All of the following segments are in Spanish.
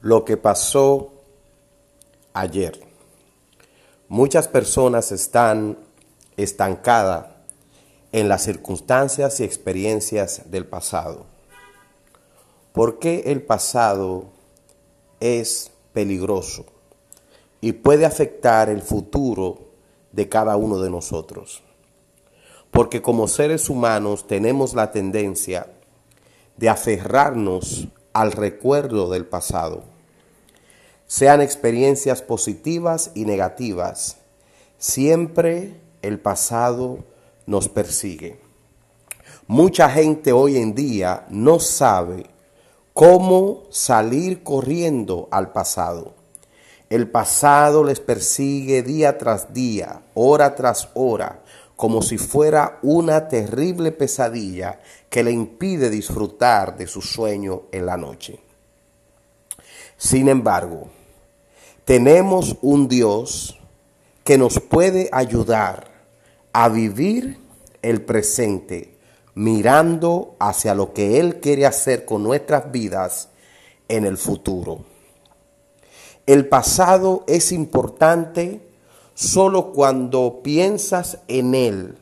lo que pasó ayer. Muchas personas están estancadas en las circunstancias y experiencias del pasado. ¿Por qué el pasado es peligroso y puede afectar el futuro de cada uno de nosotros? Porque como seres humanos tenemos la tendencia de aferrarnos al recuerdo del pasado. Sean experiencias positivas y negativas, siempre el pasado nos persigue. Mucha gente hoy en día no sabe cómo salir corriendo al pasado. El pasado les persigue día tras día, hora tras hora, como si fuera una terrible pesadilla que le impide disfrutar de su sueño en la noche. Sin embargo, tenemos un Dios que nos puede ayudar a vivir el presente mirando hacia lo que Él quiere hacer con nuestras vidas en el futuro. El pasado es importante solo cuando piensas en Él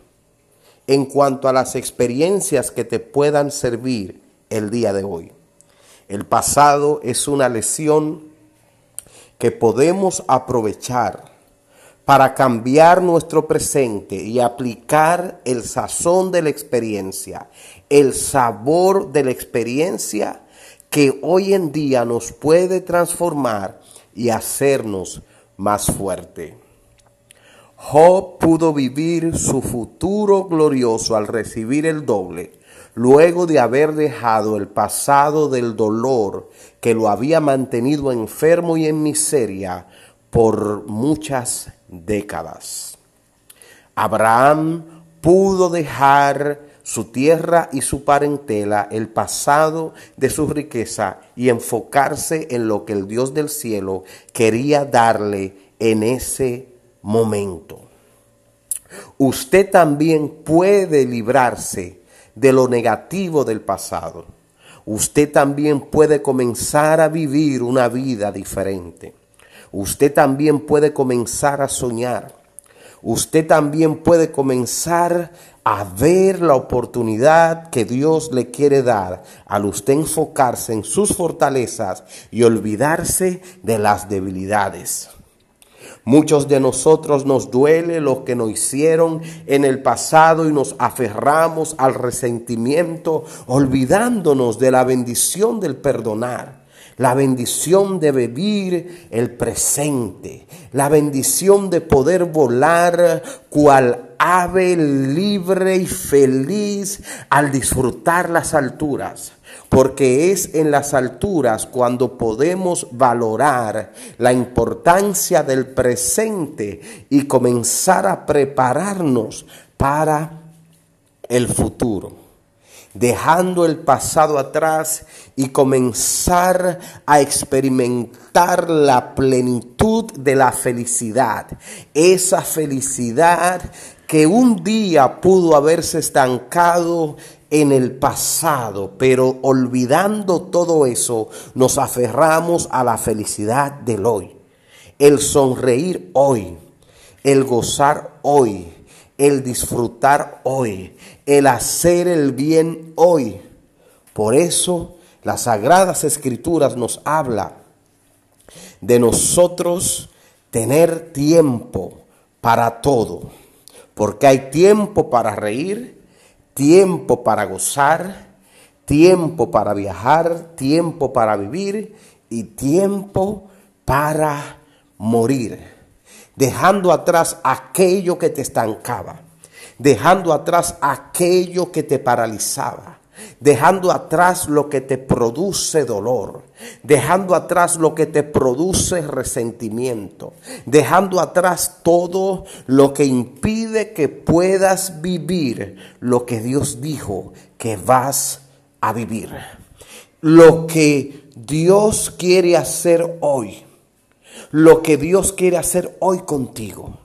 en cuanto a las experiencias que te puedan servir el día de hoy. El pasado es una lesión que podemos aprovechar para cambiar nuestro presente y aplicar el sazón de la experiencia, el sabor de la experiencia que hoy en día nos puede transformar y hacernos más fuerte. Job pudo vivir su futuro glorioso al recibir el doble, luego de haber dejado el pasado del dolor que lo había mantenido enfermo y en miseria por muchas décadas. Abraham pudo dejar su tierra y su parentela, el pasado de su riqueza y enfocarse en lo que el Dios del cielo quería darle en ese momento. Usted también puede librarse de lo negativo del pasado. Usted también puede comenzar a vivir una vida diferente. Usted también puede comenzar a soñar. Usted también puede comenzar a ver la oportunidad que Dios le quiere dar al usted enfocarse en sus fortalezas y olvidarse de las debilidades. Muchos de nosotros nos duele lo que nos hicieron en el pasado y nos aferramos al resentimiento, olvidándonos de la bendición del perdonar la bendición de vivir el presente, la bendición de poder volar cual ave libre y feliz al disfrutar las alturas. Porque es en las alturas cuando podemos valorar la importancia del presente y comenzar a prepararnos para el futuro, dejando el pasado atrás y comenzar a experimentar la plenitud de la felicidad, esa felicidad que un día pudo haberse estancado en el pasado, pero olvidando todo eso, nos aferramos a la felicidad del hoy, el sonreír hoy, el gozar hoy, el disfrutar hoy, el hacer el bien hoy. Por eso las sagradas escrituras nos habla de nosotros tener tiempo para todo, porque hay tiempo para reír, tiempo para gozar, tiempo para viajar, tiempo para vivir y tiempo para morir, dejando atrás aquello que te estancaba, dejando atrás aquello que te paralizaba, dejando atrás lo que te produce dolor, dejando atrás lo que te produce resentimiento, dejando atrás todo lo que impide que puedas vivir lo que Dios dijo que vas a vivir. Lo que Dios quiere hacer hoy, lo que Dios quiere hacer hoy contigo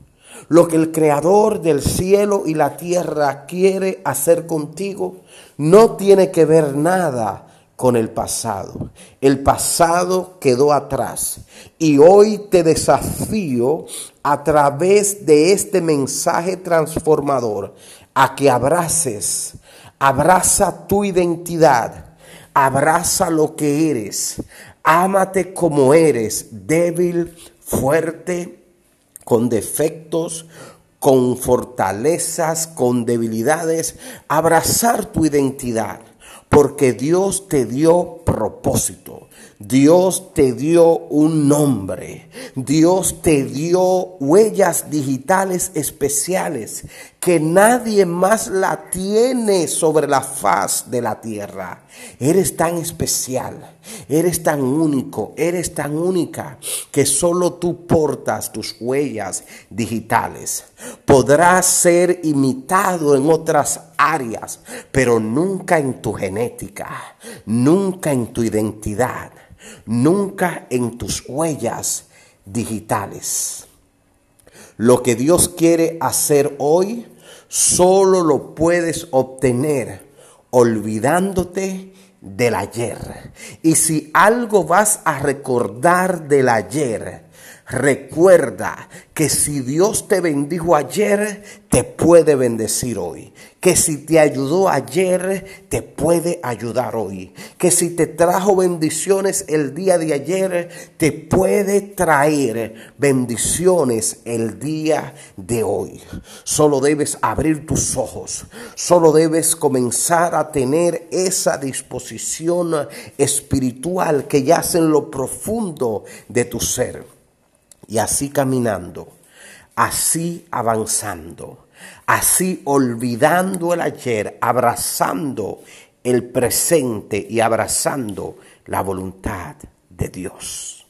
lo que el creador del cielo y la tierra quiere hacer contigo no tiene que ver nada con el pasado. El pasado quedó atrás y hoy te desafío a través de este mensaje transformador a que abraces, abraza tu identidad, abraza lo que eres, ámate como eres, débil, fuerte, con defectos, con fortalezas, con debilidades, abrazar tu identidad porque Dios te dio propósito. Dios te dio un nombre. Dios te dio huellas digitales especiales que nadie más la tiene sobre la faz de la tierra. Eres tan especial, eres tan único, eres tan única que solo tú portas tus huellas digitales. Podrás ser imitado en otras áreas, pero nunca en tu genética, nunca en tu identidad, nunca en tus huellas digitales. Lo que Dios quiere hacer hoy, solo lo puedes obtener olvidándote del ayer. Y si algo vas a recordar del ayer, recuerda que si Dios te bendijo ayer, te puede bendecir hoy. Que si te ayudó ayer, te puede ayudar hoy. Que si te trajo bendiciones el día de ayer, te puede traer bendiciones el día de hoy. Solo debes abrir tus ojos. Solo debes comenzar a tener esa disposición espiritual que yace en lo profundo de tu ser. Y así caminando, así avanzando, así olvidando el ayer, abrazando el presente y abrazando la voluntad de Dios.